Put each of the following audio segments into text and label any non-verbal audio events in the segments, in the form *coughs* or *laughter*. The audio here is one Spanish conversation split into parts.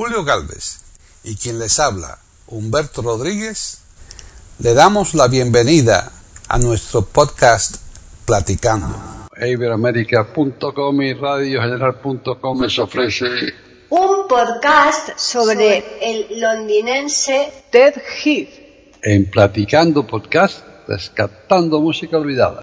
Julio Galvez y quien les habla, Humberto Rodríguez, le damos la bienvenida a nuestro podcast Platicando. Iberoamérica.com y radiogeneral.com les ofrece un podcast sobre el londinense Ted Heath. En Platicando Podcast, rescatando música olvidada.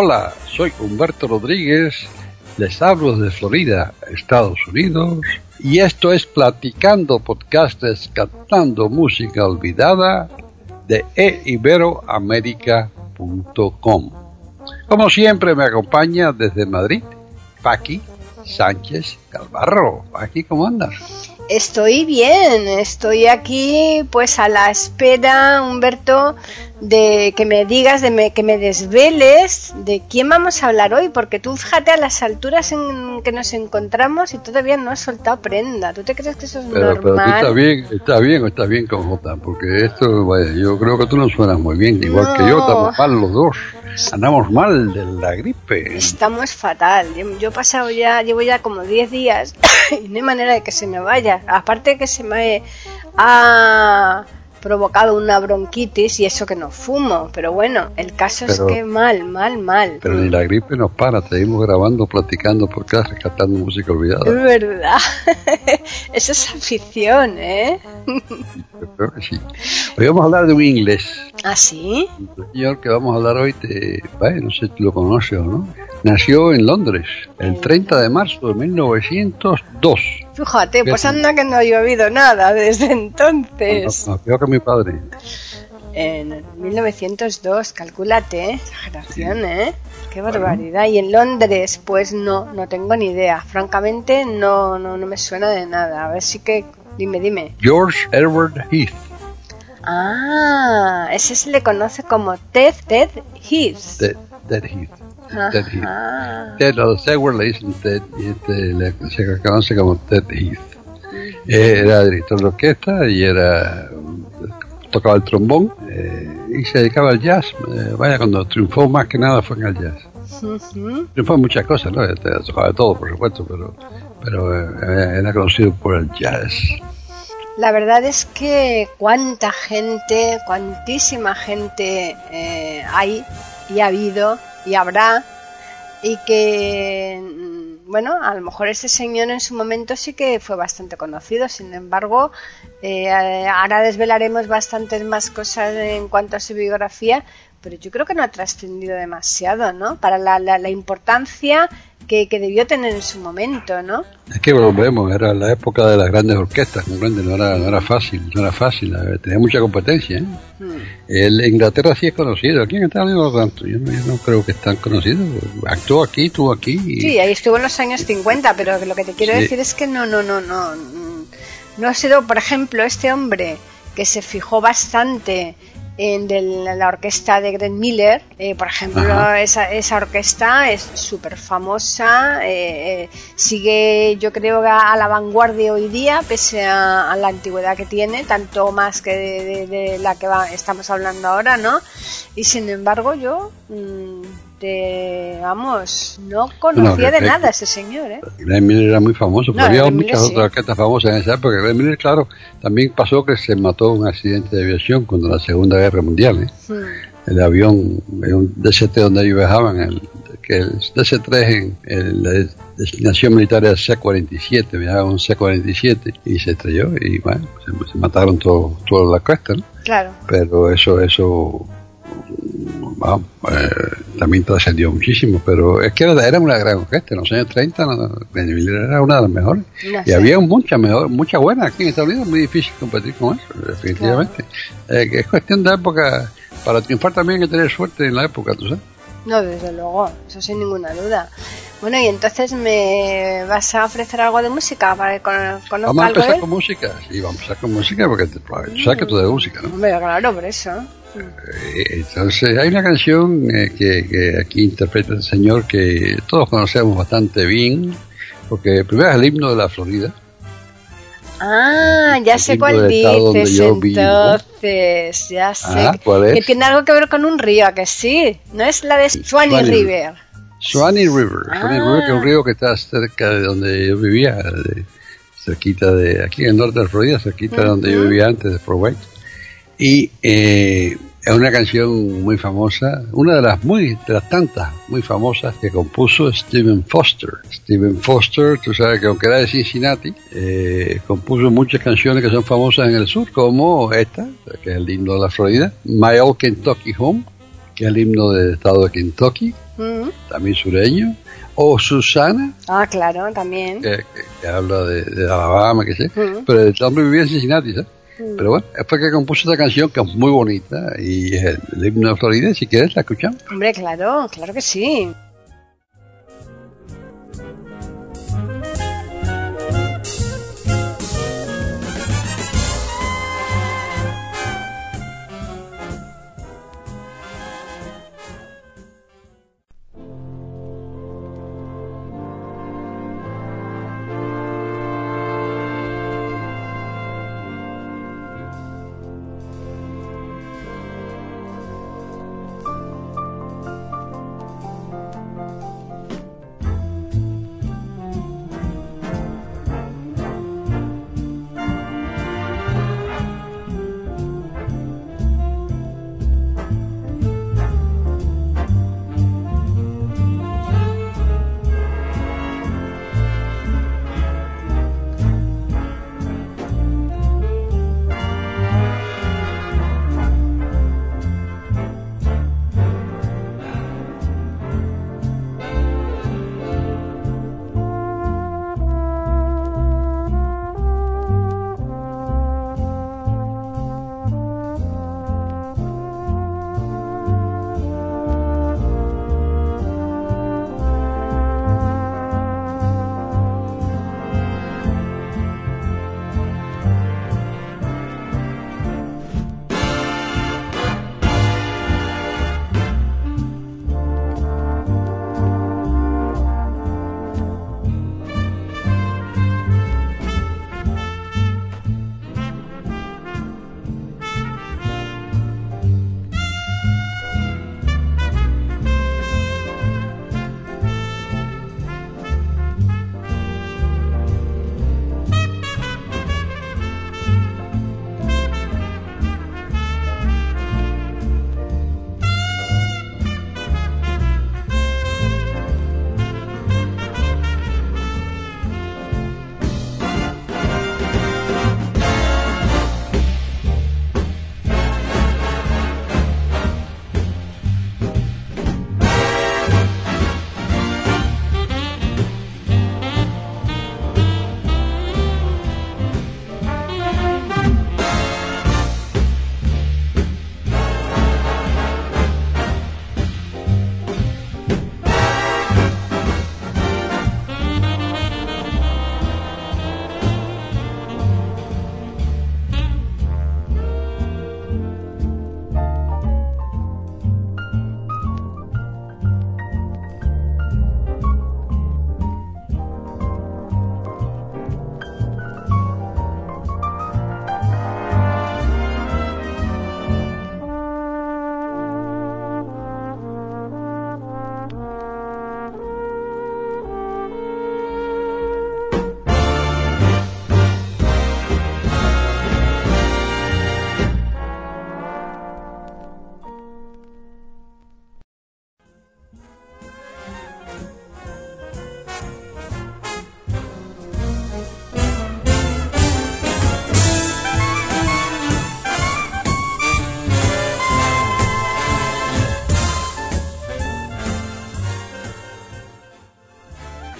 Hola, soy Humberto Rodríguez, les hablo desde Florida, Estados Unidos, y esto es Platicando Podcast Rescatando Música Olvidada de eiberoamerica.com. Como siempre me acompaña desde Madrid, Paqui Sánchez Calvarro. Paqui, ¿cómo andas? Estoy bien, estoy aquí pues a la espera, Humberto, de que me digas, de que me desveles de quién vamos a hablar hoy, porque tú fíjate a las alturas en que nos encontramos y todavía no has soltado prenda. ¿Tú te crees que eso es normal? Pero tú estás bien, está bien o estás bien con Jota, porque esto, vaya, yo creo que tú no suenas muy bien, igual que yo, estamos mal los dos. Andamos mal de la gripe. Estamos fatal. Yo, he pasado ya, llevo ya como 10 días *coughs* y no hay manera de que se me vaya. Aparte que se me ha provocado una bronquitis y eso que no fumo. Pero bueno, el caso es que mal, mal, mal. Pero ni la gripe nos para, seguimos grabando, platicando por acá, rescatando música olvidada. Es verdad. *laughs* Eso es afición, ¿eh? creo que sí. Hoy vamos a hablar de un inglés. ¿Ah, sí? El señor que vamos a hablar hoy, te, no sé si lo conoces o no. Nació en Londres el 30 de marzo de 1902. Fíjate, pues anda que no ha llovido nada desde entonces. No, peor que mi padre. En 1902, calculate, exageración, ¿eh? Qué barbaridad. Y en Londres, pues no, no tengo ni idea. Francamente, no, no, no me suena de nada. A ver si que, dime, dime. George Edward Heath. Ah, ese se le conoce como Ted, Ted Heath. Ted, Ted Heath. Ted Heath. Ted, los le dicen Ted y este le, se conoce como Ted Heath. Era director de orquesta y era tocaba el trombón eh, y se dedicaba al jazz. Eh, vaya, cuando triunfó más que nada fue en el jazz. Triunfó en muchas cosas, ¿no? Este, tocaba de todo, por supuesto, pero, pero eh, era conocido por el jazz. La verdad es que cuánta gente, cuantísima gente hay y ha habido y habrá y que bueno, a lo mejor ese señor en su momento sí que fue bastante conocido, sin embargo, eh, ahora desvelaremos bastantes más cosas en cuanto a su biografía, pero yo creo que no ha trascendido demasiado, ¿no? Para la, la, importancia que, que, debió tener en su momento, ¿no? Es que volvemos, era la época de las grandes orquestas, No era, no era fácil, no era fácil, tenía mucha competencia. ¿eh? Hmm. El Inglaterra sí es conocido, aquí en Estados Unidos no tanto, yo no, creo que es tan conocido. Actuó aquí, estuvo aquí. Sí, ahí estuvo en los años 50, pero lo que te quiero decir es que no, no, no, no, no ha sido, por ejemplo, este hombre que se fijó bastante en la orquesta de Greg Miller. Eh, por ejemplo, esa, esa, orquesta es súper famosa, eh, eh, sigue yo creo a, la vanguardia hoy día, pese a, la antigüedad que tiene, tanto más que de, la que estamos hablando ahora, ¿no? Y sin embargo yo... Vamos, no conocía de nada ese señor, ¿eh? Glenn Miller era muy famoso, pero había muchas otras orquestas famosas en esa época. Glenn Miller, claro, también pasó que se mató en un accidente de aviación cuando la Segunda Guerra Mundial, ¿eh? Hmm. El avión, un DCT donde ellos viajaban, el, que el DC-3 en la destinación militar era C-47, viajaban un C-47 y se estrelló y bueno, se, mataron toda la cuesta, ¿no? Claro. Pero eso, eso vamos, eh, también trascendió muchísimo, pero es que era, una gran orquesta. En los años 30 era una de las mejores. y había mucha mejor, mucha buena aquí en Estados Unidos, muy difícil competir con eso, definitivamente. Eh, es cuestión de época, para triunfar también hay que tener suerte en la época, ¿tú sabes? No, desde luego, eso sin ninguna duda. Bueno, y entonces me vas a ofrecer algo de música para que conozca Vamos a empezar con música, sí, vamos a empezar con música porque tú sabes que tú de música, ¿no? Hombre, claro, por eso. Eh, entonces, hay una canción eh, que, aquí interpreta el señor que todos conocemos bastante bien, porque primero es el himno de la Florida. Ah, ya sé cuál dices entonces, ya sé. Ah, que tiene algo que ver con un río, que sí, no es la de Swanee River. Swanee River, Swanee River, que es un ah. río que está cerca de donde yo vivía, cerquita de, aquí en el norte de Florida, cerquita de donde yo vivía antes de Fort White. Y eh, es una canción muy famosa, una de las muy de las tantas muy famosas que compuso Stephen Foster. Stephen Foster, tú sabes que aunque era de Cincinnati, eh, compuso muchas canciones que son famosas en el sur, como esta, que es el himno de la Florida, My Old Kentucky Home, que es el himno del estado de Kentucky, también sureño, o Susana. Ah, claro, también. Que, habla de, Alabama, que sé. Pero el hombre vivía en Cincinnati, ¿sabes? Pero bueno, fue que compuso esta canción que es muy bonita y es el himno de Florida. Si quieres, la escuchamos. Hombre, claro, claro que sí.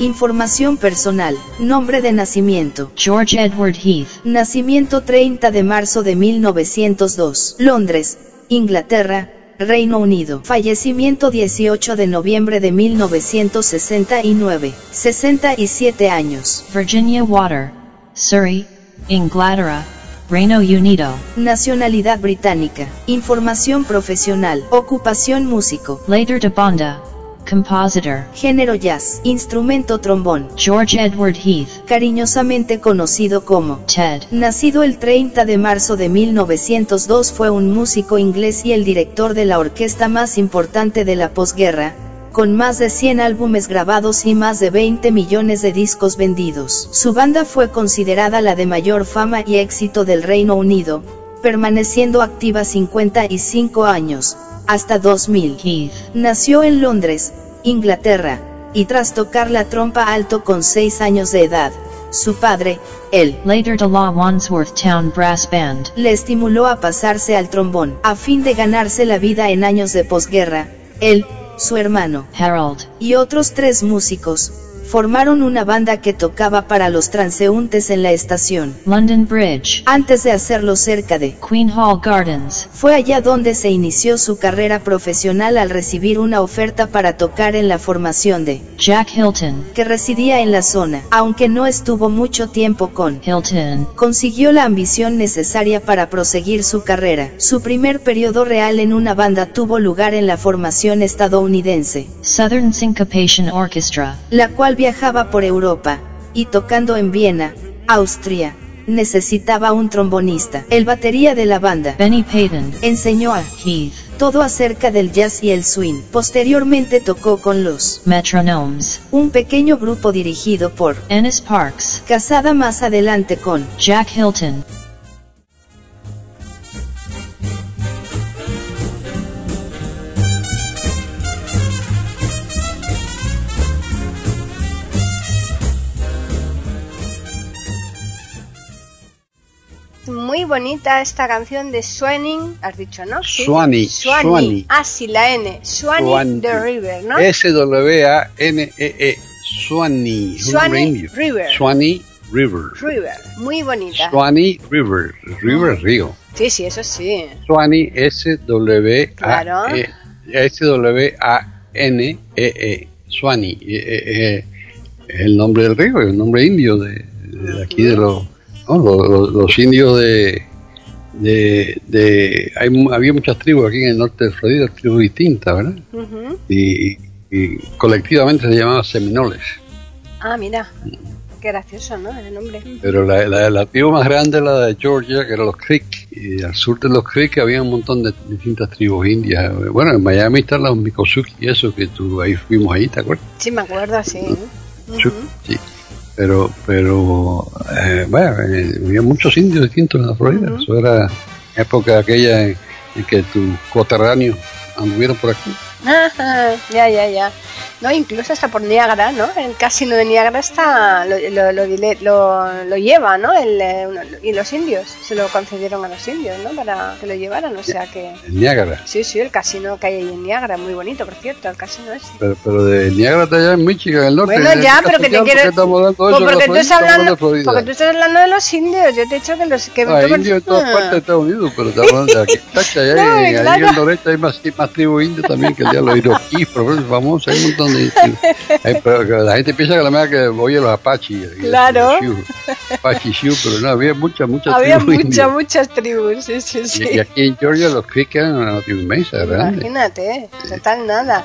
Información personal. Nombre de nacimiento. George Edward Heath. Nacimiento 30 de marzo de 1902. Londres, Inglaterra, Reino Unido. Fallecimiento 18 de noviembre de 1969. 67 años. Virginia Water. Surrey, Inglaterra, Reino Unido. Nacionalidad británica. Información profesional. Ocupación músico. Later de banda. Compositor. Género jazz. Instrumento trombón. George Edward Heath. Cariñosamente conocido como Ted. Nacido el 30 de marzo de 1902 fue un músico inglés y el director de la orquesta más importante de la posguerra, con más de 100 álbumes grabados y más de 20 millones de discos vendidos. Su banda fue considerada la de mayor fama y éxito del Reino Unido, permaneciendo activa 55 años, hasta 2000. Heath. Nació en Londres, Inglaterra, y tras tocar la trompa alto con 6 años de edad, su padre, él, Later de la Wandsworth Town Brass Band. le estimuló a pasarse al trombón, a fin de ganarse la vida en años de posguerra. Él, su hermano, Harold. y otros tres músicos, formaron una banda que tocaba para los transeúntes en la estación. London Bridge. Antes de hacerlo cerca de Queen Hall Gardens. fue allá donde se inició su carrera profesional al recibir una oferta para tocar en la formación de Jack Hilton. que residía en la zona, aunque no estuvo mucho tiempo con Hilton. consiguió la ambición necesaria para proseguir su carrera. Su primer periodo real en una banda tuvo lugar en la formación estadounidense, Southern Syncopation Orchestra. la cual viajaba por Europa, y tocando en Viena, Austria, necesitaba un trombonista. El batería de la banda Benny Payton. enseñó a Heath. todo acerca del jazz y el swing. Posteriormente tocó con los Metronomes. un pequeño grupo dirigido por Ennis Parks. casada más adelante con Jack Hilton. Bonita esta canción de Swanning, has dicho, ¿no? Sí. Swanee, Swanee. Swanee. Ah, sí, la N. Swanee, Swanee. the River, ¿no? S-W-A-N-E-E. Swanee. es un nombre Swanee. River. Swanee River. River. Muy bonita. Swanee River. River es río. Sí, sí, eso sí. Swanee S-W-A-E. Claro. S-W-A-N-E-E. Swanee. Eh, eh, eh, es el nombre del río, es el nombre indio de, de aquí de los, no, los, los- los indios de, de, de hay, había muchas tribus aquí en el norte de Florida, tribus distintas, ¿verdad? Ujú. Y, y colectivamente se llamaban seminoles. Ah, mira. Qué gracioso, ¿no? El nombre. Pero la, la, la tribu más grande era la de Georgia, que era los Creek. Y al sur de los Creek había un montón de distintas tribus indias. Bueno, en Miami están los Mikosuki y eso, que tú ahí fuimos ahí, ¿te acuerdas? Sí, me acuerdo, sí. Sí. Pero, pero, eh, bueno, eh, había muchos indios distintos en la Florida. Eso era época aquella en, en que tus coterráneos anduvieron por aquí. *laughs* Ya, ya, ya. No, incluso hasta por Niágara, ¿no? El casino de Niágara está, lo, lo, lo, lo- lo lleva, ¿no? El, eh, uno- y los indios, se lo concedieron a los indios, ¿no? Para que lo llevaran, o sea que... En Niágara. Sí, sí, el casino que hay ahí en Niágara, muy bonito, por cierto, el casino ese. Pero, pero de Niágara está allá en Michigan, el norte. Bueno, ¿En ya, pero que te quiero... de Pues porque, ¿De tú estás hablando, porque tú estás hablando de los indios, yo te he dicho que los... Que Ah, indios en todas partes de Estados Unidos, pero estamos hablando de aquí, *laughs* allá No, en- ahí claro. en el noreste hay más, más tribus indias también que de los iroquíes, famosos, hay un montón de. Hay- pero la gente piensa que la mera que oye los apaches. y Claro. Apache Sioux, pero no, había muchas, muchas Había tribus muchas, indias. muchas tribus, sí, sí, sí. Y, y aquí en Georgia los Creek eran una tribu inmensa, grande. Imagínate, ¿eh? total nada.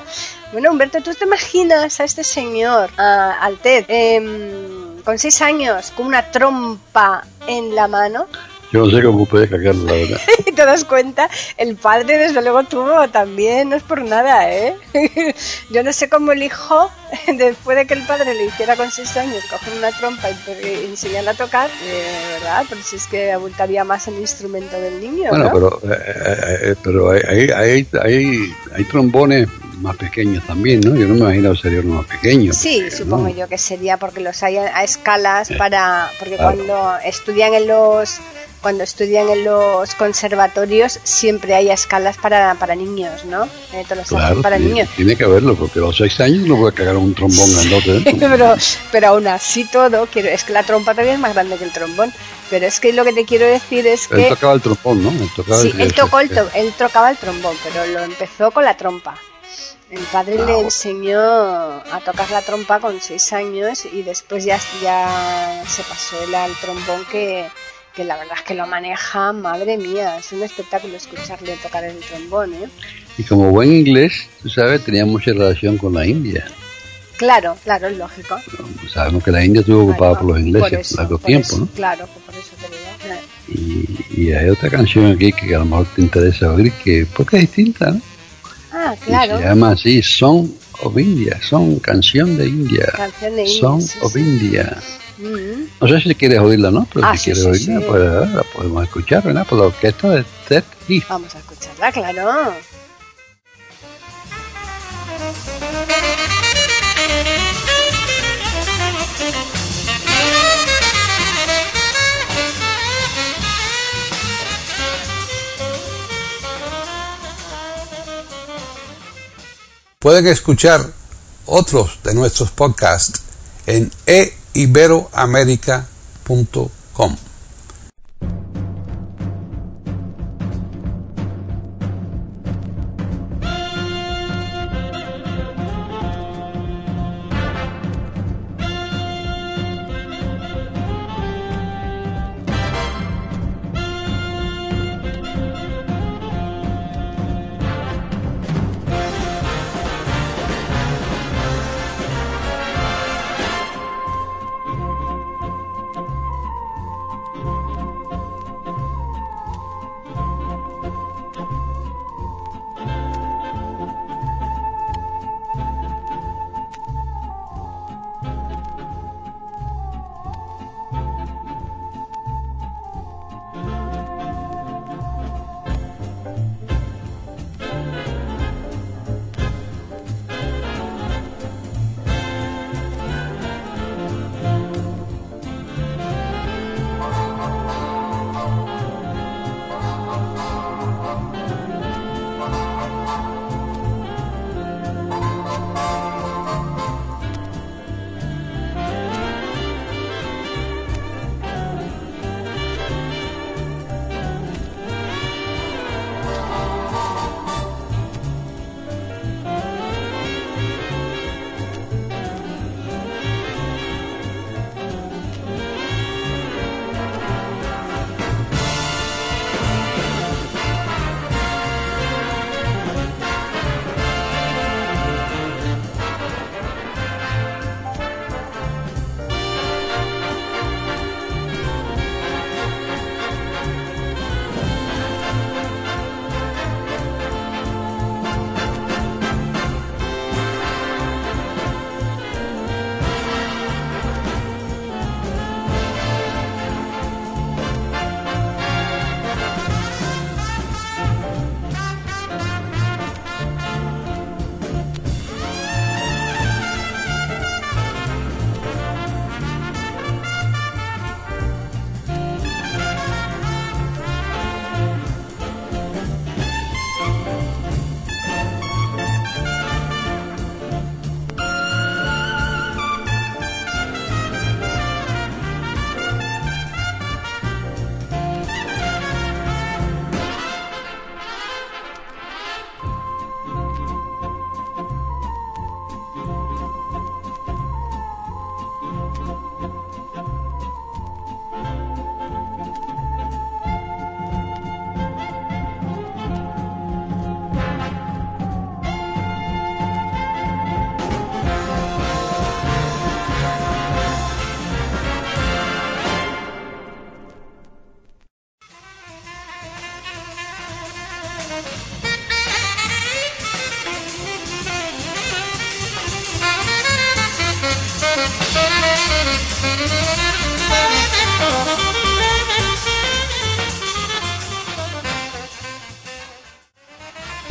Bueno, Humberto, ¿tú te imaginas a este señor, a- al Ted, em, con seis años, con una trompa en la mano? Yo no sé cómo puede cagarlo, la verdad. Y *laughs* te das cuenta, el padre desde luego tuvo también, no es por nada, ¿eh? *laughs* Yo no sé cómo el hijo, *laughs* después de que el padre le hiciera con seis años coger una trompa y, enseñarle a tocar, eh, ¿verdad? Pero si es que abultaría más el instrumento del niño, Bueno, ¿no? pero, eh, eh, eh, pero hay, hay, hay, hay, trombones más pequeños también, ¿no? Yo no me imagino que sería uno más pequeño. Sí, Eh, supongo ¿no? yo que sería porque los hay a, a escalas para porque Claro. cuando estudian en los cuando estudian en los conservatorios siempre hay escalas para, para niños, ¿no? Eh, todos los Claro, para tiene, niños. tiene que haberlo, porque a los seis años no a cagar un trombón grandote. ¿eh? *laughs* pero, pero aún así todo, quiero, es que la trompa todavía es más grande que el trombón. Pero es que lo que te quiero decir es Él que tocaba el trombón, ¿no? Él tocaba sí, el- él tocó el, to- él tocaba el trombón, pero lo empezó con la trompa. El padre Ah, le enseñó a tocar la trompa con seis años y después ya, ya se pasó él al trombón que, que la verdad es que lo maneja, madre mía, es un espectáculo escucharle tocar el trombón, ¿eh? Y como buen inglés, tú sabes, tenía mucha relación con la India. Claro, claro, es lógico. Sabemos que la India estuvo ocupada Claro, por los por ingleses eso, por largo por tiempo, eso, ¿no? Claro, por eso te digo. claro. Y, y hay otra canción aquí que a lo mejor te interesa oír, que porque es distinta, ¿no? Ah, Y claro. se llama así, Song of India, Son, Canción de India. Canción de India, Song sí, of sí. India. No sé si quieres oírla, ¿no? Pero Ah, si sí, quieres sí, oírla, sí. pues ah, la podemos escuchar, ¿verdad? Por la orquesta de Ted Heath. Vamos a escucharla, claro. Pueden escuchar otros de nuestros podcasts en eiberoamerica.com.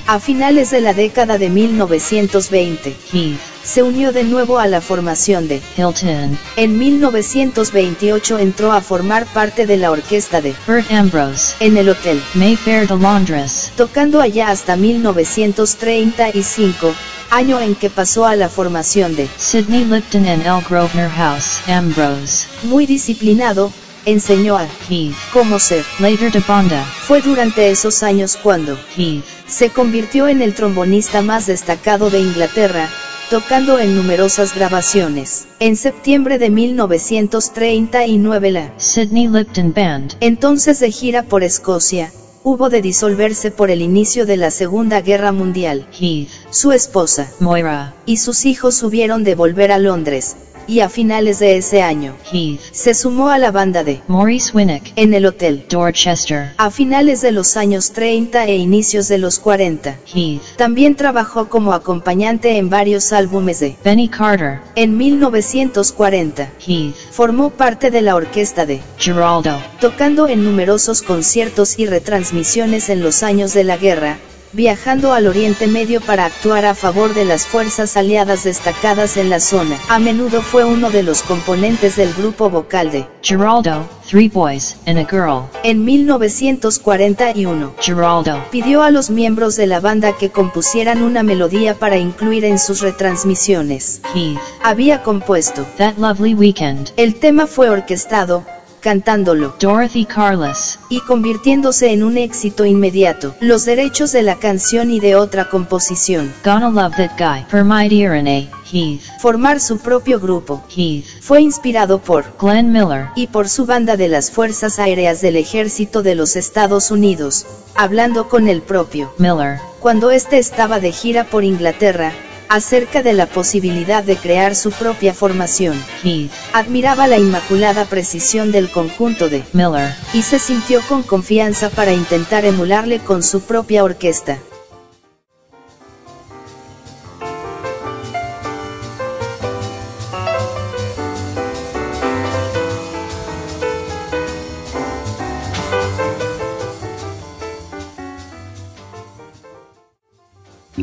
A finales de la década de 1920, Heath, se unió de nuevo a la formación de Hilton, En 1928 entró a formar parte de la orquesta de Bert Ambrose, En el Hotel, Mayfair de Londres, tocando allá hasta 1935, año en que pasó a la formación de Sidney Lipton and L. Grosvenor House, Ambrose, Muy disciplinado, enseñó a Heath, cómo ser. later de Bonda, Fue durante esos años cuando Heath, se convirtió en el trombonista más destacado de Inglaterra, tocando en numerosas grabaciones. En septiembre de 1939 la Sidney Lipton Band, entonces de gira por Escocia, hubo de disolverse por el inicio de la Segunda Guerra Mundial. Heath, Su esposa Moira, y sus hijos hubieron de volver a Londres, y a finales de ese año, Heath, se sumó a la banda de Maurice Winnick, En el Hotel. Dorchester, A finales de los años 30 e inicios de los 40, Heath, también trabajó como acompañante en varios álbumes de Benny Carter, En 1940, Heath, formó parte de la orquesta de Geraldo, tocando en numerosos conciertos y retransmisiones en los años de la guerra, viajando al Oriente Medio para actuar a favor de las fuerzas aliadas destacadas en la zona. A menudo fue uno de los componentes del grupo vocal de Geraldo, Three Boys and a Girl, En 1941, Geraldo, pidió a los miembros de la banda que compusieran una melodía para incluir en sus retransmisiones. Heath, Había compuesto. That Lovely Weekend, El tema fue orquestado, cantándolo, Dorothy Carless, y convirtiéndose en un éxito inmediato. Los derechos de la canción y de otra composición. Gonna Love That Guy, For My Dear and a, Heath, Formar su propio grupo. Heath, Fue inspirado por Glenn Miller, y por su banda de las Fuerzas Aéreas del Ejército de los Estados Unidos, hablando con el propio, Miller, cuando éste estaba de gira por Inglaterra, acerca de la posibilidad de crear su propia formación. Heath, Admiraba la inmaculada precisión del conjunto de Miller, y se sintió con confianza para intentar emularle con su propia orquesta.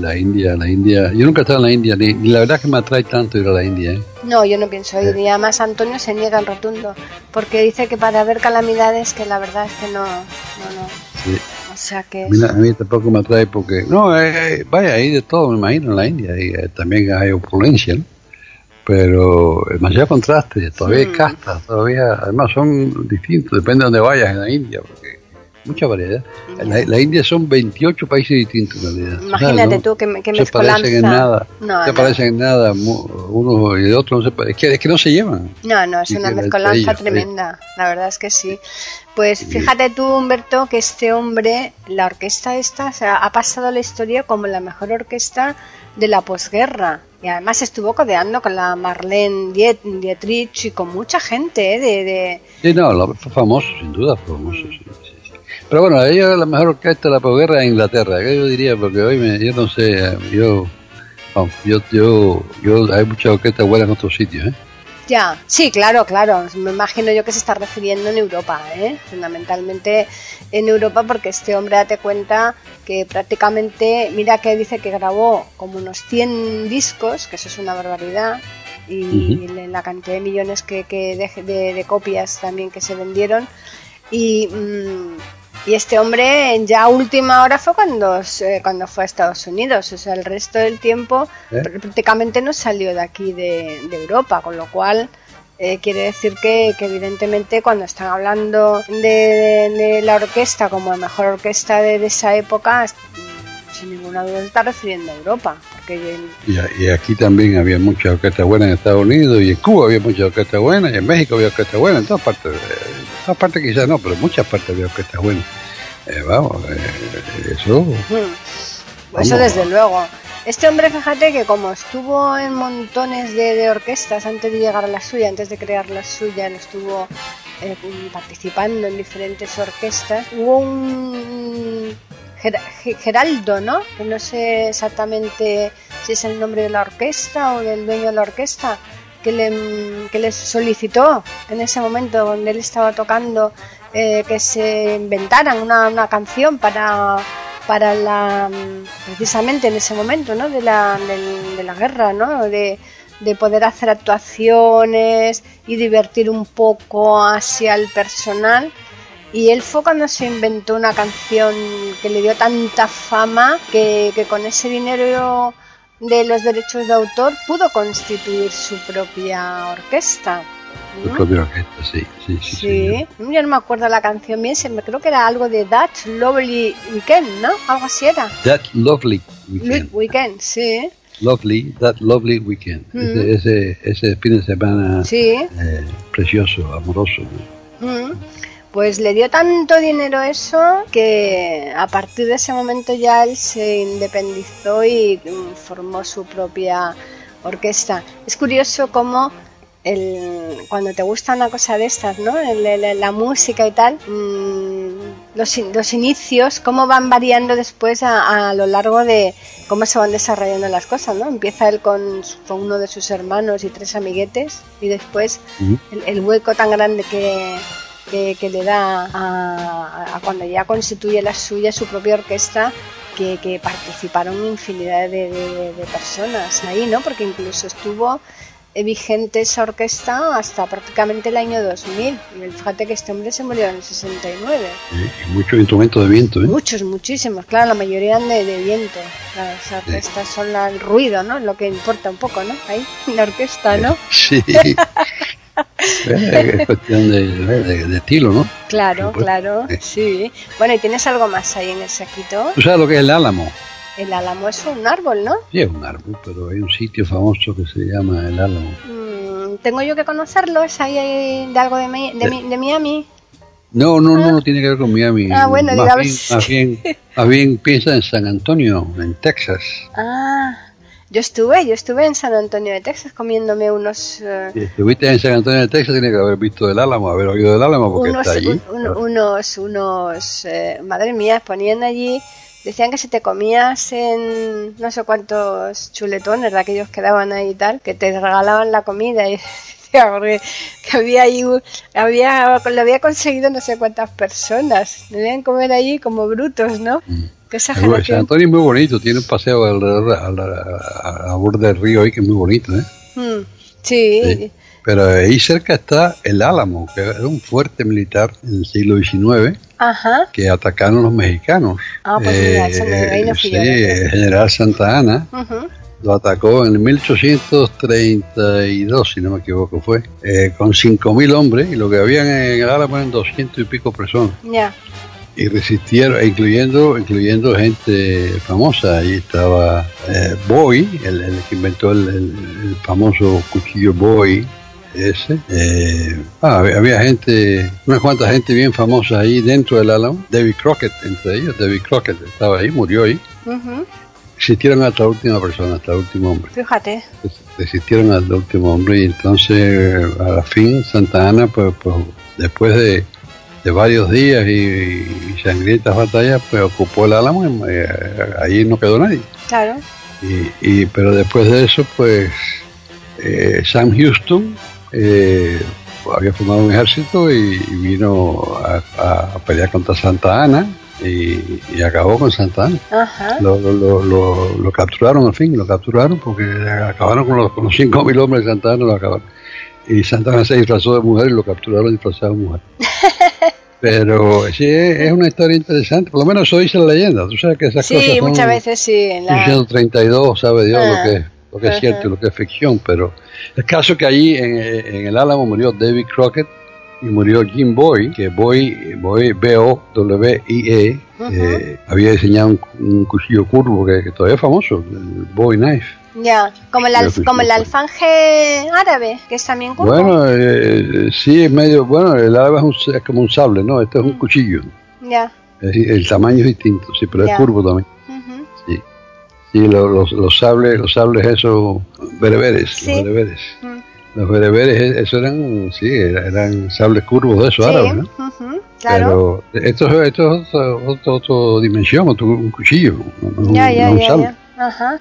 La India, la India. Yo nunca he estado en la India, ni, ni la verdad que me atrae tanto ir a la India. ¿eh? No, yo no pienso ir. Y además Antonio se niega en rotundo. Porque dice que para ver calamidades, que la verdad es que no. No, no. Sí. O sea que. A mí, a mí tampoco me atrae porque. No, eh, eh, vaya, hay de todo, me imagino, en la India. Y eh, también hay opulencia, ¿no? Pero demasiado contraste, todavía hay Mm. castas, todavía. Además son distintos, depende de dónde vayas en la India, porque mucha variedad. La, la India son 28 países distintos en realidad. Imagínate no tú que, me- que se parecen en mezcolanza. nada. No, se no. parecen en nada, uno y el otro no se pare- es que, es que no se llevan. No, no, es Y una la- mezcolanza ellos, tremenda, la verdad es que sí. Pues fíjate tú, Humberto, que este hombre, la orquesta esta, o sea, ha pasado la historia como la mejor orquesta de la posguerra. Y además estuvo codeando con la Marlene Diet- Dietrich y con mucha gente, ¿eh? de, de- Sí, no, fue famoso, sin duda, fue famoso. sí, sí. Pero bueno, ella es la mejor orquesta de la posguerra en Inglaterra, que yo diría, porque hoy me, yo no sé, yo, vamos, yo, yo, yo, hay muchas orquestas buenas en otros sitios, ¿eh? Ya, sí, claro, claro. Me imagino yo que se está refiriendo en Europa, ¿eh? fundamentalmente en Europa, porque este hombre, date cuenta que prácticamente, mira que dice que grabó como unos 100 discos, que eso es una barbaridad, y Ujú. la cantidad de millones que, que de, de- de copias también que se vendieron. Y, mm, y este hombre ya última hora fue cuando, se- cuando fue a Estados Unidos, o sea, el resto del tiempo ¿Eh? pr- prácticamente no salió de aquí de, de Europa, con lo cual eh, quiere decir que, que evidentemente cuando están hablando de, de- de la orquesta como la mejor orquesta de, esa época, sin ninguna duda se está refiriendo a Europa, porque el- Y, aquí también había muchas orquestas buenas en Estados Unidos, y en Cuba había muchas orquestas buenas, y en México había orquestas buenas, en todas partes, eh, en todas partes quizás no, pero en muchas partes había orquestas buenas. Eh, vamos, eh, eso, Mm. Eso Vamos. desde luego. Este hombre, fíjate que como estuvo en montones de, de orquestas antes de llegar a la suya, antes de crear la suya, él estuvo eh, participando en diferentes orquestas. Hubo un Ger- Ge- Geraldo, ¿no? Que no sé exactamente si es el nombre de la orquesta o del dueño de la orquesta, que le, que solicitó en ese momento donde él estaba tocando eh, que se inventaran una, una canción para, para la precisamente en ese momento ¿no? de, la, de la guerra, ¿no? de, de poder hacer actuaciones y divertir un poco hacia el personal. Y él fue cuando se inventó una canción que le dio tanta fama que, que con ese dinero de los derechos de autor pudo constituir su propia orquesta. Su propia orquesta, sí, sí, sí. Sí, yo no me acuerdo la canción bien, se me creo que era algo de That Lovely Weekend, ¿no? Algo así era. That Lovely Week- Weekend. Weekend, sí. Lovely, That Lovely Weekend. Mm. Ese, ese, ese fin de semana Sí. eh, precioso, amoroso. ¿no? Mm. Pues le dio tanto dinero eso que a partir de ese momento ya él se independizó y mm, formó su propia orquesta. Es curioso cómo el, cuando te gusta una cosa de estas, ¿no? El- el- la música y tal, mm, los, los inicios, cómo van variando después a, a lo largo de cómo se van desarrollando las cosas, ¿no? Empieza él con, con uno de sus hermanos y tres amiguetes y después el hueco tan grande que, que, que le da a, a cuando ya constituye la suya, su propia orquesta, que, que participaron infinidad de, de- de personas ahí, ¿no? Porque incluso estuvo eh, vigente esa orquesta hasta prácticamente el año 2000. Y fíjate que este hombre se murió en el 69. Y- muchos instrumentos de viento, ¿eh? Muchos, muchísimos, claro, la mayoría de, de viento. Las orquestas son la- el ruido, ¿no? Lo que importa un poco, ¿no? Ahí, la orquesta, ¿no? Sí. *laughs* es *laughs* cuestión de, de- de estilo, ¿no? Claro, claro, sí. Bueno, y tienes algo más ahí en el saquito. ¿Tú sabes lo que es el álamo? El álamo es un árbol, ¿no? Sí, es un árbol, pero hay un sitio famoso que se llama el álamo. Mm, Tengo yo que conocerlo, es ahí de algo de, Mi- de, Mi- de Miami. No, no, no, no tiene que ver con Miami. Ah, bueno, más, digamos- bien, más, bien, más bien piensa en San Antonio, en Texas. *laughs* Ah, yo estuve, yo estuve en San Antonio de Texas comiéndome unos... eh, Si estuviste en San Antonio de Texas, tiene que haber visto el álamo, haber oído del álamo, porque unos, está allí. un- un- unos, unos, eh, madre mía, ponían allí, decían que si te comías en no sé cuántos chuletones de aquellos que daban ahí y tal, que te regalaban la comida y *laughs* decía, porque que había ahí, había, lo había conseguido no sé cuántas personas, debían comer allí como brutos, ¿no? Que esa. San Antonio es muy bonito, tiene un paseo alrededor, a a, del río ahí que es muy bonito, ¿eh? Mm, sí, Sí. Pero ahí cerca está el Álamo, que era un fuerte militar en el siglo XIX ajá, que atacaron los mexicanos. Eh, Ah, pues mira, eso fui sí, el general Santa Ana ujú, lo atacó en 1832, si no me equivoco fue, eh, con 5.000 hombres y lo que habían en el Álamo eran 200 y pico personas. ya, Y resistieron, incluyendo, incluyendo gente famosa. Ahí estaba eh, Boy, el, el que inventó el, el- el famoso cuchillo Boy, ese. Eh, ah, había, había gente, unas cuantas gente bien famosa ahí dentro del Álamo. David Crockett, entre ellos. David Crockett estaba ahí, murió ahí. ujú, Existieron hasta la última persona, hasta el último hombre. fíjate, Resistieron hasta el último hombre y entonces a la fin Santa Ana, pues, pues, después de, de varios días y, y sangrientas batallas, pues ocupó el Álamo y eh, ahí no quedó nadie. claro, Y, y- pero después de eso, pues eh, Sam Houston eh, había formado un ejército y, vino a, a pelear contra Santa Ana y, y acabó con Santa Ana. ajá, Lo, lo, lo, lo- lo capturaron al fin, lo capturaron porque acabaron con los, con los 5.000 hombres de Santa Ana, lo acabaron. Y Santa Ana se disfrazó de mujer y lo capturaron disfrazado de mujer. Pero sí, es es una historia interesante, por lo menos eso dice la leyenda. Tú sabes que esas cosas sí, muchas veces sí, en la... 132, sabe Dios Ah. lo que es, lo que es Ajá. cierto y lo que es ficción, pero el caso que allí en, en el Álamo murió David Crockett y murió Jim Boy, que Boy, Boy B-O-W-I-E, eh, había diseñado un, un cuchillo curvo que, que todavía es famoso, el Boy Knife. Ya, como el, como el alfanje árabe, que es también curvo. Bueno, eh, sí, es medio, bueno, el árabe es, un- es como un sable, ¿no? Este es un cuchillo. Ya. Es- el tamaño es distinto, sí, pero Ya. es curvo también. Sí, sí lo- los, los sables, los sables esos bereberes, Sí. los bereberes. Mm. Los bereberes, eh, eso eran, sí, era- eran sables curvos de esos Sí, árabes, ¿no? claro. Pero esto, es- esto es otra, dimensión, otro, un cuchillo, no, ya, ya, no un sable. ya. Ajá.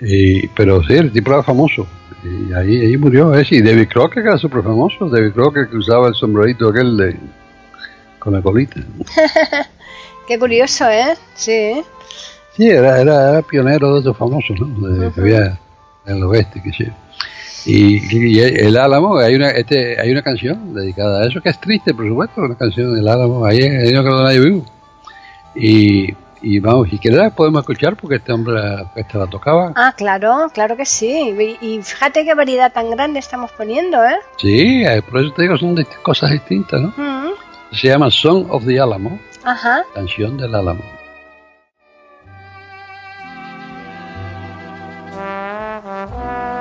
Y, pero sí, el tipo era famoso. Y ahí, ahí murió. Eh, sí, David Crockett era súper famoso. David Crockett que usaba el sombrerito aquel de, con la colita. *laughs* Qué curioso, ¿eh? Sí. Sí, era, era, era pionero de esos famosos, ¿no? De, que había en el oeste, que sí. Y, y el Álamo, hay una, este, hay una canción dedicada a eso que es triste, por supuesto, una canción del Álamo, ahí, ahí no quedó nadie vivo. Y, y vamos, si quieres la podemos escuchar porque este hombre la, esta la tocaba. Ah, claro, claro que sí. Y, y fíjate qué variedad tan grande estamos poniendo, ¿eh? Sí, eh, por eso te digo, son cosas distintas, ¿no? Mm, Se llama Song of the Alamo, Ajá. canción del Álamo. *laughs*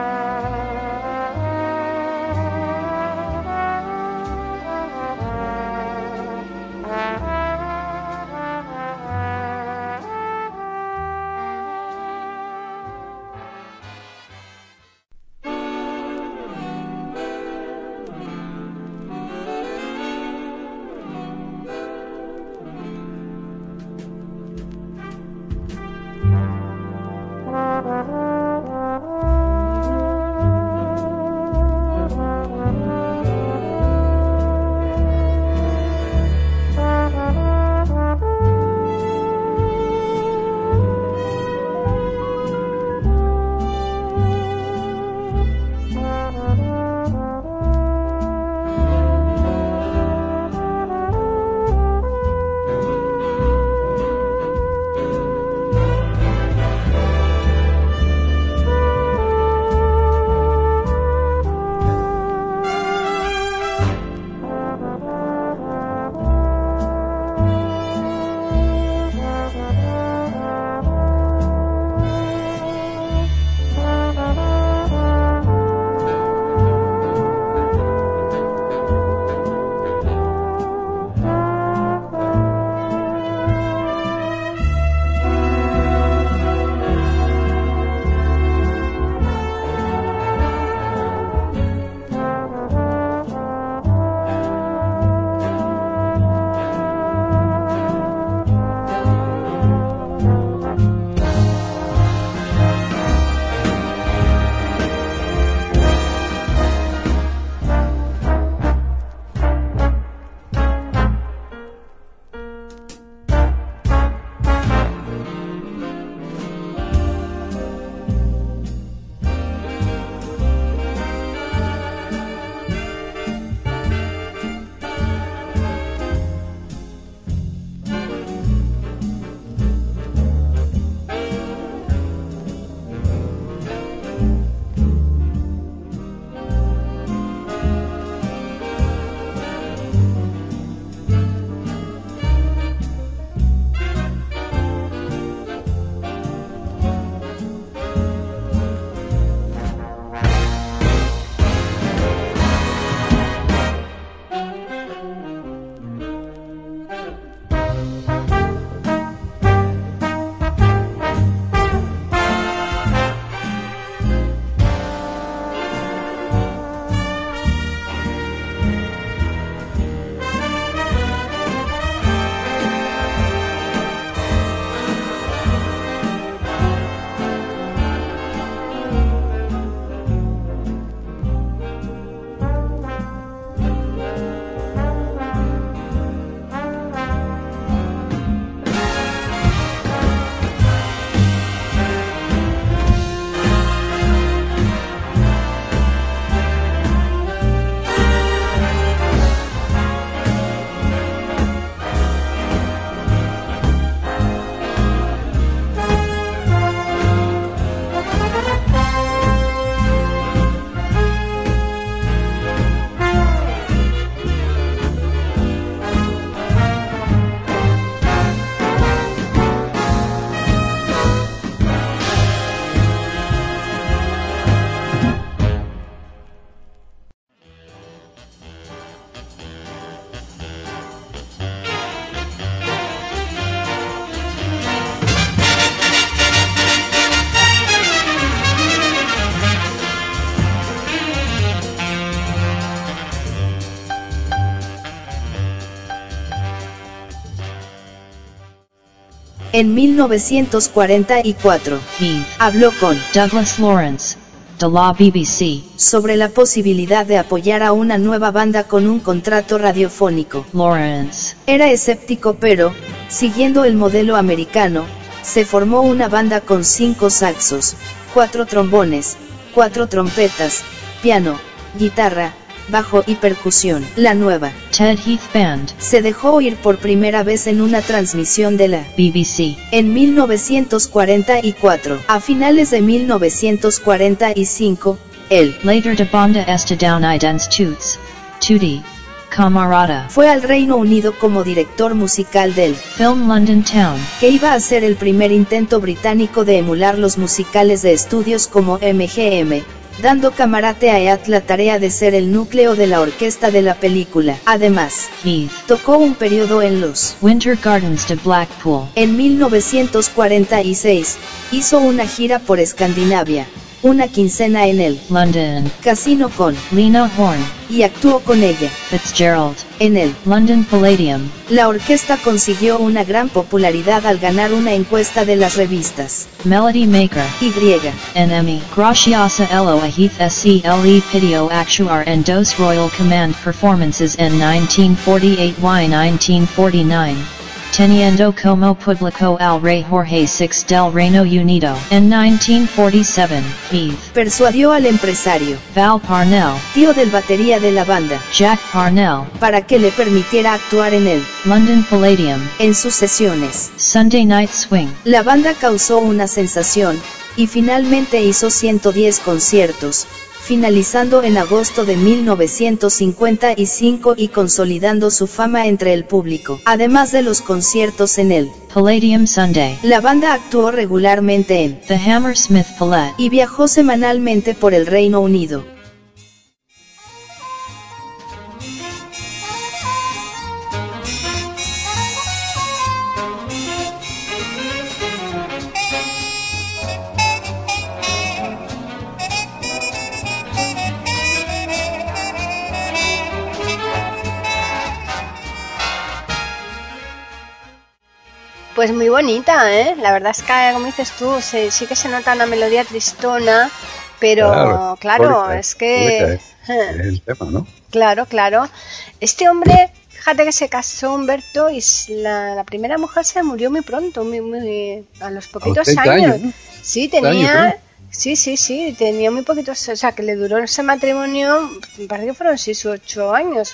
En 1944, Heath, habló con Douglas Lawrence, de la BBC, sobre la posibilidad de apoyar a una nueva banda con un contrato radiofónico. Lawrence, Era escéptico pero, Siguiendo el modelo americano, se formó una banda con cinco saxos, cuatro trombones, cuatro trompetas, piano, guitarra, bajo y percusión. La nueva. Ted Heath Band, se dejó oír por primera vez en una transmisión de la BBC, en 1944. A finales de 1945, el later de banda estadounidense Toots, Tootie, Camarada, fue al Reino Unido como director musical del Film London Town, que iba a ser el primer intento británico de emular los musicales de estudios como MGM, dando Camarate a EAT la tarea de ser el núcleo de la orquesta de la película. Además, Heath, tocó un periodo en los Winter Gardens de Blackpool, En 1946, hizo una gira por Escandinavia, una quincena en el London, casino con, Lena Horne, y actuó con ella. Fitzgerald, En el, London Palladium, la orquesta consiguió una gran popularidad al ganar una encuesta de las revistas. Melody Maker, Y. NME, Graciosa Elo Heath SCLE Pidio Actuar and Dos Royal Command Performances en 1948y 1949. Teniendo como público al rey Jorge VI del Reino Unido. En 1947, Heath, Persuadió al empresario, Val Parnell, tío del batería de la banda, Jack Parnell, para que le permitiera actuar en él, London Palladium, en sus sesiones. Sunday Night Swing, La banda causó una sensación, y finalmente hizo 110 conciertos, finalizando en agosto de 1955 y consolidando su fama entre el público. Además de los conciertos en él, Palladium Sunday, la banda actuó regularmente en The Hammersmith Palette, y viajó semanalmente por el Reino Unido. Pues muy bonita, ¿eh? La verdad es que, como dices tú, se- sí que se nota una melodía tristona, pero claro, Claro, es que... *laughs* Es el tema, ¿no? Claro, claro. Este hombre, fíjate que se casó Humberto y la, la primera mujer se murió muy pronto, muy, muy- a los poquitos 30 años. años, ¿no? Sí, 30 años, tenía... Sí, sí, sí, tenía muy poquitos, o sea, que le duró ese matrimonio, me parece que fueron 6 o 8 años.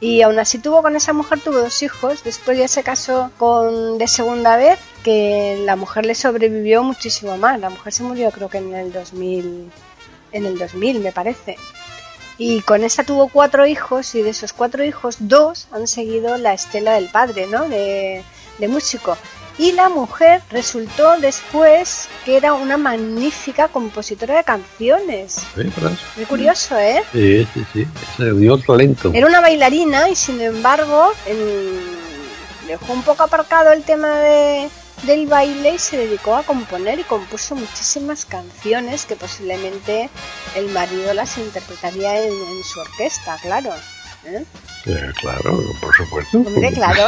Y aún así tuvo con esa mujer, tuvo dos hijos, después ya se casó con de segunda vez, que la mujer le sobrevivió muchísimo más. La mujer se murió creo que en el 2000, en el 2000 me parece. Y con esta tuvo cuatro hijos y de esos cuatro hijos, dos han seguido la estela del padre, ¿no? De, de músico. Y la mujer resultó después que era una magnífica compositora de canciones. Muy curioso, ¿eh? Sí, sí, sí. Se dio talento. Era una bailarina y sin embargo dejó un poco aparcado el tema de, del baile y se dedicó a componer y compuso muchísimas canciones que posiblemente el marido las interpretaría en, en su orquesta, claro. ¿Eh? Sí, claro, por supuesto. Hombre, *laughs* claro.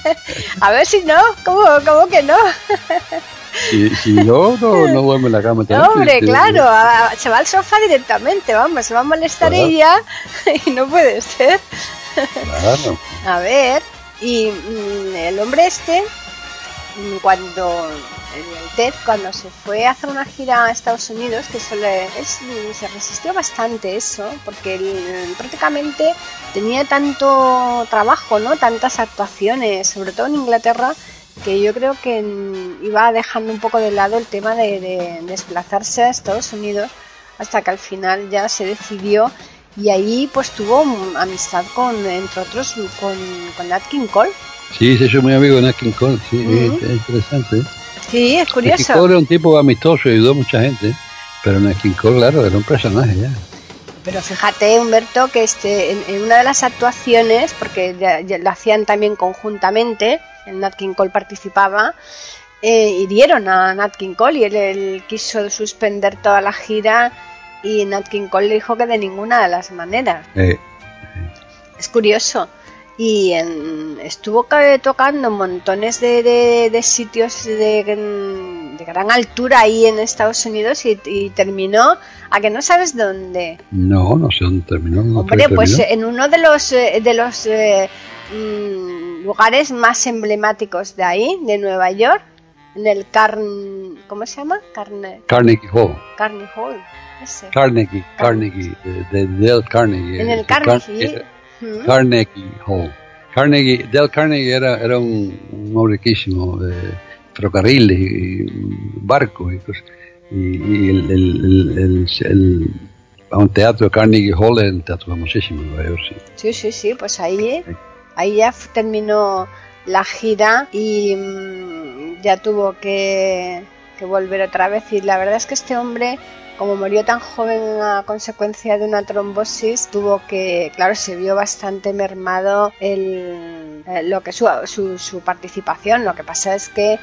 *laughs* a ver si no, ¿cómo, cómo que no? Si, si no, no, no duerme en la cama. tanto, Hombre, que- claro, a- se va al sofá directamente, vamos, se va a molestar Claro. ella *laughs* y no puede ser. Claro. A ver, y mm, el hombre este, cuando el Ted, cuando se fue a hacer una gira a Estados Unidos, que le- es- se resistió bastante eso, porque él prácticamente tenía tanto trabajo, ¿no? Tantas actuaciones, sobre todo en Inglaterra, que yo creo que iba dejando un poco de lado el tema de, de desplazarse a Estados Unidos hasta que al final ya se decidió y ahí pues tuvo amistad con, entre otros, con, con Nat King Cole. Sí, sí, soy muy amigo de Nat King Cole. Sí, es, es interesante. Sí, es Nat King curioso. Cole era un tipo amistoso y ayudó a mucha gente. Pero Nat King Cole, claro, era un personaje ya. Pero fíjate, Humberto, que este, en, en una de las actuaciones, porque ya- ya lo hacían también conjuntamente, el Nat King Cole participaba, eh, hirieron a Nat King Cole y él, él quiso suspender toda la gira y Nat King Cole le dijo que de ninguna de las maneras. Eh, Es curioso. Y en- estuvo ca- tocando montones de, de- de sitios de, de gran altura ahí en Estados Unidos y, y terminó a que no sabes dónde. no, no sé dónde terminó. No Hombre, pues en uno de los eh, de los eh, mm, lugares más emblemáticos de ahí, de Nueva York, en el Carn... ¿Cómo se llama? Carne... Carnegie Hall. Carnegie Hall. Ese. Carnegie, Carnegie, de Dale Carnegie. En el Carnegie. Car-. Carnegie Hall. Carnegie, Dale Carnegie era, era un, un hombre riquísimo de ferrocarriles y, barcos y cosas. Y, y el, el, el, el- el- a un teatro Carnegie Hall es un teatro famosísimo en Nueva York, sí. Sí, sí, sí, pues ahí, ahí ya terminó la gira y mm, ya tuvo que, que volver otra vez. Y la verdad es que este hombre, como murió tan joven a consecuencia de una trombosis, tuvo que, claro, se vio bastante mermado el, eh, lo que su, su, su participación. Lo que pasa es que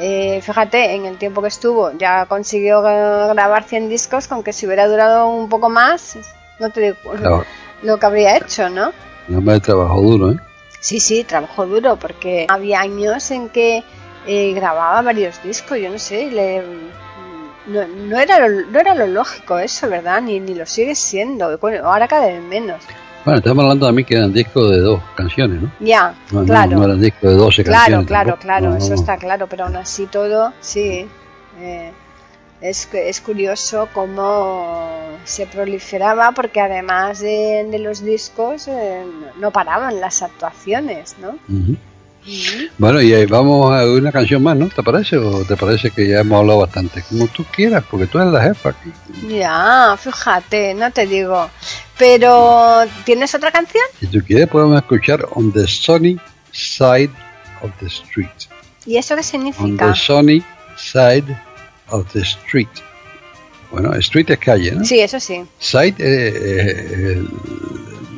eh, fíjate, en el tiempo que estuvo ya consiguió grabar 100 discos, con que si hubiera durado un poco más, no te digo Claro, lo que habría hecho, ¿no? nada más trabajó duro, ¿eh? Sí, sí, trabajó duro porque había años en que eh, grababa varios discos, yo no sé, le, no, no era lo, no era lo lógico eso, ¿verdad? Ni, ni lo sigue siendo, bueno, ahora cada vez menos. Bueno, estamos hablando mí que eran discos de dos canciones, ¿no? Ya, No, no- claro. no eran discos de 12 Claro, canciones. claro, tampoco. claro, No, eso no. está claro, pero aún así todo, sí. eh, es, es curioso cómo se proliferaba porque además de, de los discos eh, no paraban las actuaciones, ¿no? Ujú. Bueno, y ahí vamos a una canción más, ¿no? ¿Te parece? ¿O te parece que ya hemos hablado bastante? Como tú quieras, porque tú eres la jefa aquí. Ya, fíjate, no te digo. Pero, ¿tienes otra canción? Si tú quieres, podemos escuchar On the Sunny Side of the Street. ¿Y eso qué On significa? the Sunny Side of the Street. Bueno, street es calle, ¿no? Sí, eso sí. Side es, es el- la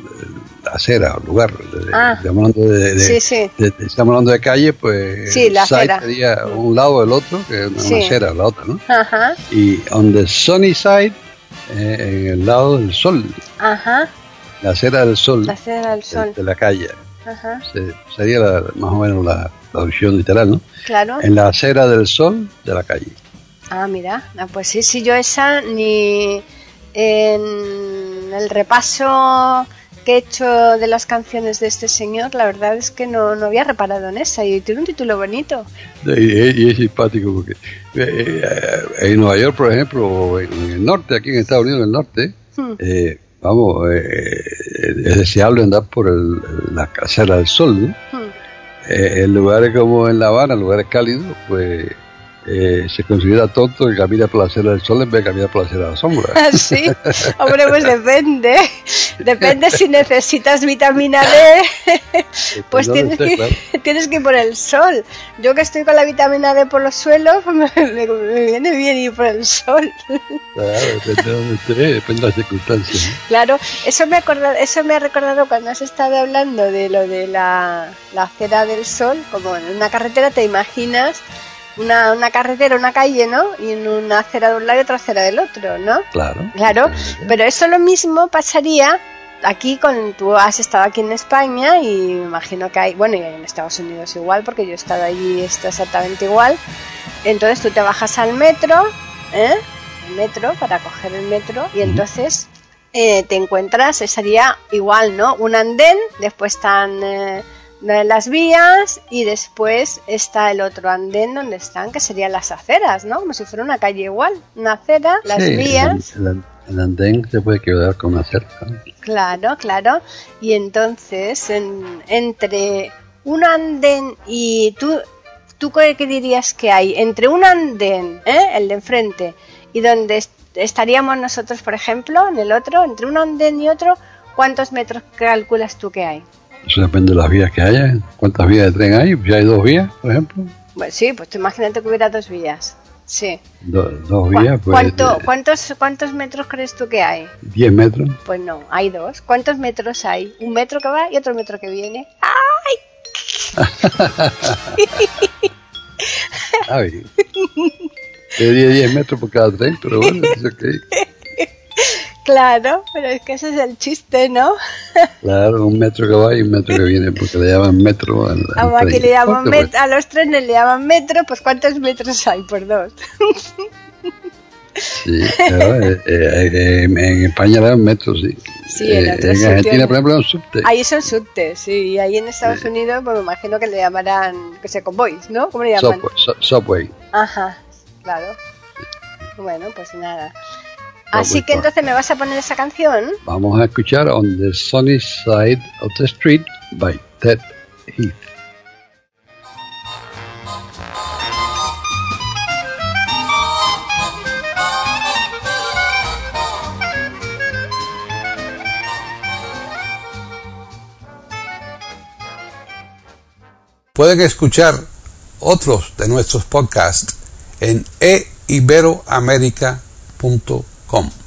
acera o lugar. de- Ah. Estamos hablando de, de- Sí, sí. de- de- estamos hablando de calle, pues Sí, la side acera. sería un lado del otro, que es una acera, la otra, ¿no? Ajá, Y on the sunny side, eh, en el lado del sol, ajá. la acera del sol, La cera del de, sol. de la calle. Ajá, Se- sería la- más o menos la la traducción literal, ¿no? claro. En la acera del sol de la calle. Ah, mira, ah, pues sí, sí, yo esa ni en el repaso que he hecho de las canciones de este señor, la verdad es que no, no había reparado en esa y tiene un título bonito. Y, es simpático porque eh, eh, en Nueva York, por ejemplo, o en el norte, aquí en Estados Unidos, en el norte, Hmm. eh, vamos, eh, es deseable andar por el- la acera del sol, ¿no? Hmm. Eh, en lugares como en La Habana, lugares cálidos, pues eh, se considera tonto que camina por la acera del sol en vez de caminar por la acera de la sombra. *laughs* Ah, Sí, hombre, pues depende. Depende si necesitas vitamina D, pues no tienes sé, *laughs* que, tienes que ir por el sol. Yo que estoy con la vitamina D por los suelos, me, *laughs* me- me viene bien ir por el sol. Claro, depende de donde esté, depende de las circunstancias. Claro, eso me, acordado, eso me ha recordado cuando has estado hablando de lo de la, la acera del sol, como en una carretera te imaginas una, una carretera, una calle, ¿no? Y en una acera de un lado y otra acera del otro, ¿no? Claro. Claro, pero eso lo mismo pasaría aquí con tú has estado aquí en España y me imagino que hay, bueno, y en Estados Unidos igual, porque yo he estado allí está exactamente igual. Entonces tú te bajas al metro, ¿eh? El metro para coger el metro y entonces eh, te encuentras, eh, sería igual, ¿no? Un andén, después están eh, las vías y después está el otro andén donde están, que serían las aceras, ¿no? Como si fuera una calle igual, una acera, las Sí, vías. El, el- el andén se puede quedar con una cerca. Claro, claro. Y entonces, en- entre un andén y tú, ¿tú qué, qué dirías que hay? Entre un andén, ¿eh? el de enfrente, y donde est- estaríamos nosotros, por ejemplo, en el otro, entre un andén y otro, ¿cuántos metros calculas tú que hay? Eso depende de las vías que haya. ¿Cuántas vías de tren hay? Si hay dos vías, por ejemplo. Bueno, sí, pues tú imagínate que hubiera dos vías. Sí. Do- dos ¿Cu- vías, pues. ¿Cuánto, eh, cuántos, ¿Cuántos metros crees tú que hay? 10 metros. Pues no, hay dos. ¿Cuántos metros hay? Un metro que va y otro metro que viene. ¡Ay! Ah, bien. Sería 10 metros por cada tren, pero bueno, es ok. *laughs* Claro, pero es que ese es el chiste, ¿no? *laughs* Claro, un metro que va y un metro que viene, porque le llaman metro al, al le llaman met- a los trenes le llaman metro, pues ¿cuántos metros hay por dos? Sí, eh, eh, en España era un metro, sí. Sí, en, en Argentina, sitios- por ejemplo, un subte. Ahí son subtes, sí, y ahí en Estados. Unidos, pues me imagino que le llamarán, que sé, convoys, ¿no? ¿Cómo le llaman? Subway, su- subway. Ajá, claro. Bueno, pues nada. Así que entonces me vas a poner esa canción. Vamos a escuchar On the Sunny Side of the Street by Ted Heath. Pueden escuchar otros de nuestros podcasts en eiberoamerica.com. Grab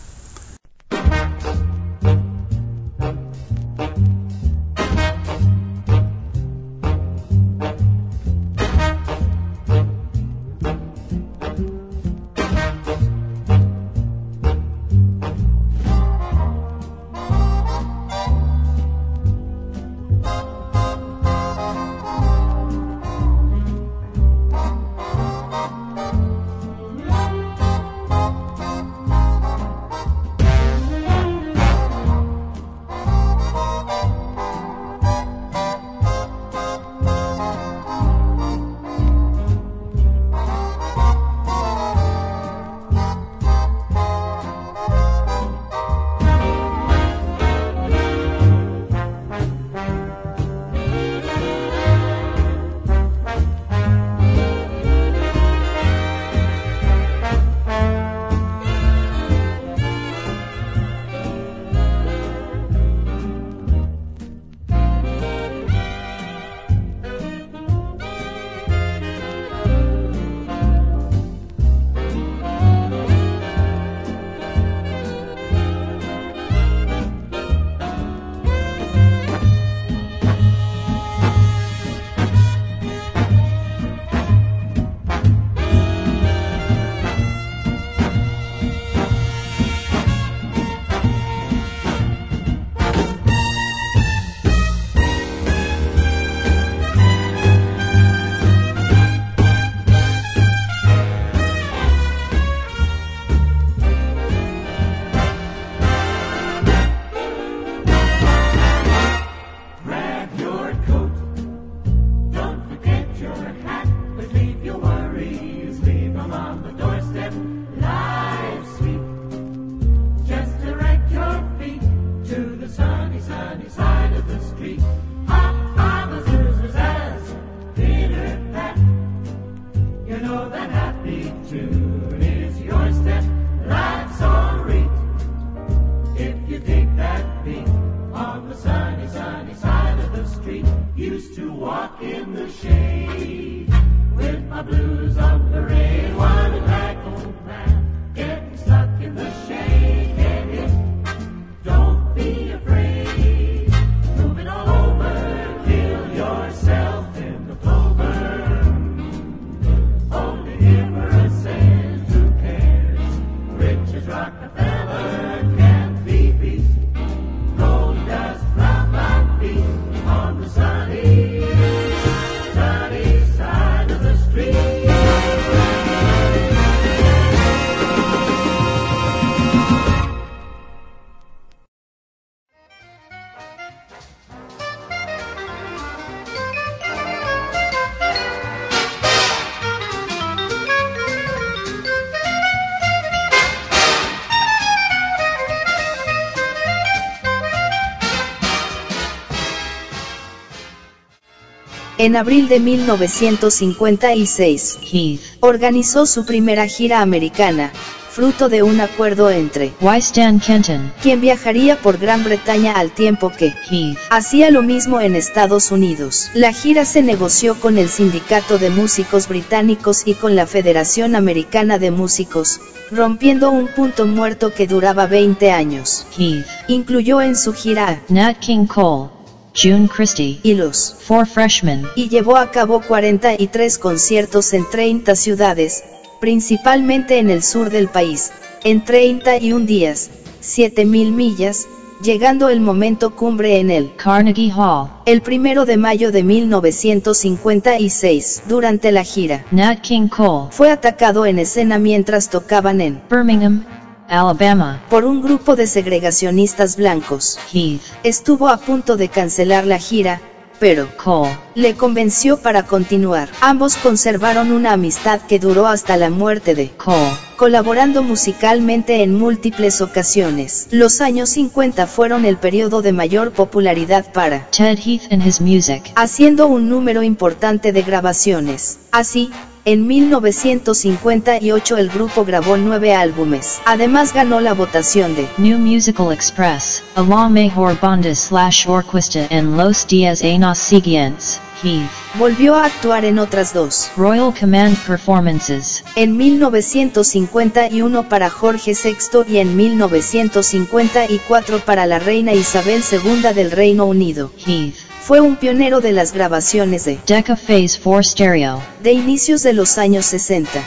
En abril de 1956, Heath. organizó su primera gira americana, fruto de un acuerdo entre Wystan Kenton. quien viajaría por Gran Bretaña al tiempo que Heath. hacía lo mismo en Estados Unidos. La gira se negoció con el Sindicato de Músicos Británicos y con la Federación Americana de Músicos, rompiendo un punto muerto que duraba 20 años. Heath. Incluyó en su gira a Nat King Cole. June Christie. y los Four Freshmen. y llevó a cabo 43 conciertos en 30 ciudades, principalmente en el sur del país, en 31 días, 7.000 millas, llegando el momento cumbre en el Carnegie Hall, el primero de mayo de 1956, durante la gira. Nat King Cole, Fue atacado en escena mientras tocaban en Birmingham, Alabama, por un grupo de segregacionistas blancos. Heath, Estuvo a punto de cancelar la gira, pero Cole, le convenció para continuar. Ambos conservaron una amistad que duró hasta la muerte de Cole, colaborando musicalmente en múltiples ocasiones. Los años 50 fueron el periodo de mayor popularidad para, Ted Heath and his music. haciendo un número importante de grabaciones. Así, en 1958 el grupo grabó nueve álbumes. Además ganó la votación de New Musical Express, a la mejor banda slash orquesta en los días años siguientes, Heath, Volvió a actuar en otras dos. Royal Command Performances, En 1951 para Jorge VI y en 1954 para la reina Isabel II del Reino Unido. Heath, Fue un pionero de las grabaciones de, Decca Phase 4 Stereo, de inicios de los años 60.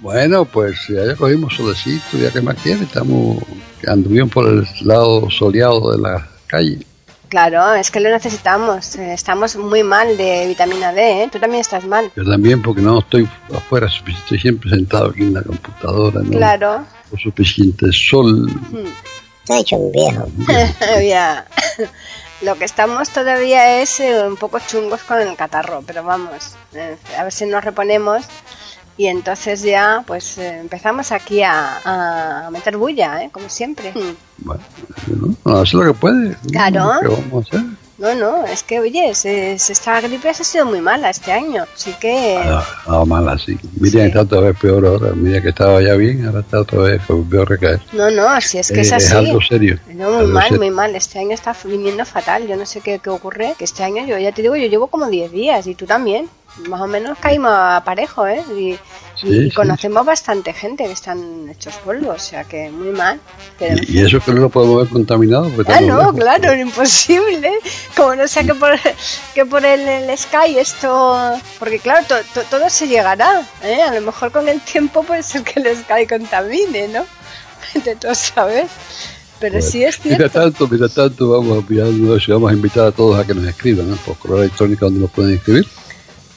Bueno, pues ya cogimos solecito, ya que más quiere, estamos anduvimos por el lado soleado de la calle. Claro, es que lo necesitamos. Eh, Estamos muy mal de vitamina D, ¿eh? Tú también estás mal. Yo también, porque no estoy afuera, estoy siempre sentado aquí en la computadora, no Claro. por suficiente sol. Se ha hecho un viejo. *laughs* *laughs* Ya. Lo que estamos todavía es eh, un poco chungos con el catarro, pero vamos, eh, a ver si nos reponemos y entonces ya pues eh, empezamos aquí a, a meter bulla, ¿eh? como siempre. Mm. Bueno, no, lo que puede. Claro. ¿Qué vamos a hacer? No, no, es que oye, se, se- esta gripe se ha sido muy mala este año, así que... Ah, ah, mal así. Miriam Sí. está otra vez peor ahora. Mira que estaba ya bien, ahora está otra vez, volvió a recaer. No, no, si es que Eh, es así. algo serio. No, muy mal, serio. muy mal. Este año está viniendo fatal. Yo no sé qué, qué ocurre. Que este año, yo ya te digo, yo llevo como 10 días y tú también. Más o menos caímos a parejo, ¿eh? Y, Sí, y- y sí. conocemos bastante gente que están hechos polvo, o sea que muy mal. Pero, Y, y eso que no lo podemos ver contaminado. Ah, no, lejos. claro, *laughs* imposible. Como no sea que por, que por el, el Sky esto... Porque claro, to- to- todo se llegará. ¿eh? A lo mejor con el tiempo puede ser que el Sky contamine, ¿no? *laughs* De todo saber. Pero sí es cierto. tanto, mientras tanto, vamos a, vamos a invitar a todos a que nos escriban, ¿no? Por correo electrónico donde nos pueden escribir.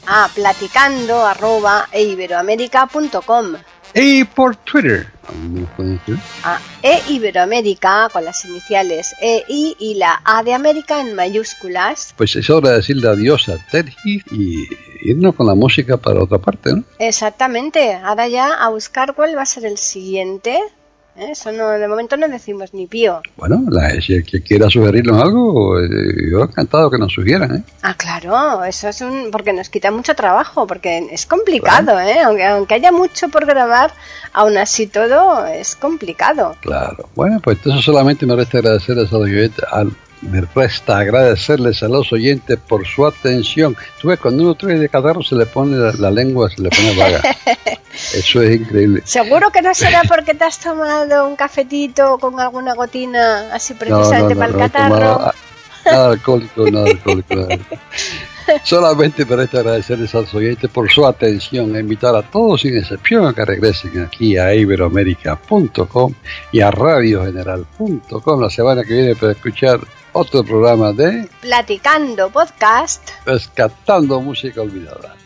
A platicando arroba Y por Twitter, a eiberoamérica con las iniciales EI y la A de América en mayúsculas. Pues es hora de decirle adiós a Heath y irnos con la música para otra parte, ¿no? Exactamente. Ahora ya a buscar cuál va a ser el siguiente. Eso no, de momento no decimos ni pío. Bueno, la, si el que quiera sugerirnos algo, eh, yo encantado que nos sugieran, ¿eh? Ah, claro, eso es un. porque nos quita mucho trabajo, porque es complicado, ¿eh? Aunque, aunque haya mucho por grabar, aún así todo es complicado. Claro. Bueno, pues entonces solamente me resta agradecerles a al- me resta agradecerles a los oyentes por su atención. Tú ves, cuando uno trae de catarro se le pone la, la lengua, se le pone vaga. *laughs* Eso es increíble. Seguro que no *laughs* será porque te has tomado un cafetito con alguna gotina así precisamente para el no catarro. *laughs* Nada alcohólico, nada alcohólico. nada. Solamente me resta agradecerles a los oyentes por su atención e invitar a todos sin excepción a que regresen aquí a iberoamérica.com y a radiogeneral.com la semana que viene para escuchar otro programa de Platicando podcast. Rescatando Música Olvidada.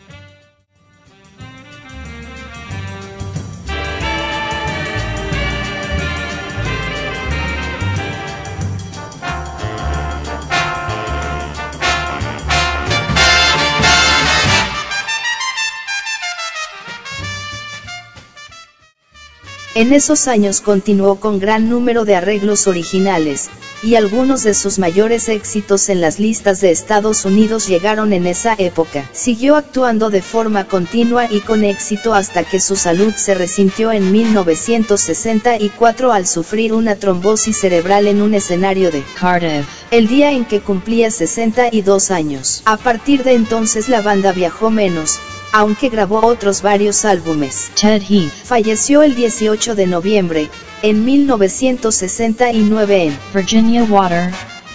En esos años continuó con gran número de arreglos originales, y algunos de sus mayores éxitos en las listas de Estados Unidos llegaron en esa época. Siguió actuando de forma continua y con éxito hasta que su salud se resintió en 1964 al sufrir una trombosis cerebral en un escenario de Cardiff, el día en que cumplía 62 años. A partir de entonces la banda viajó menos, aunque grabó otros varios álbumes. Ted Heath, Falleció el 18 de noviembre, en 1969 en Virginia Water,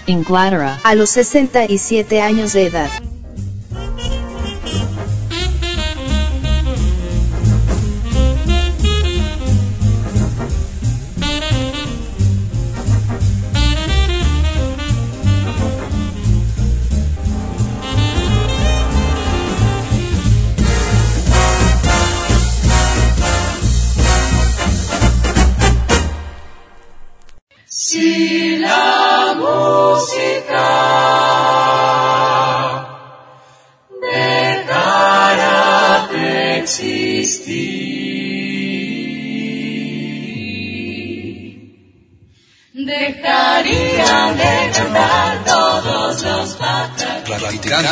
Inglaterra. a los 67 años de edad.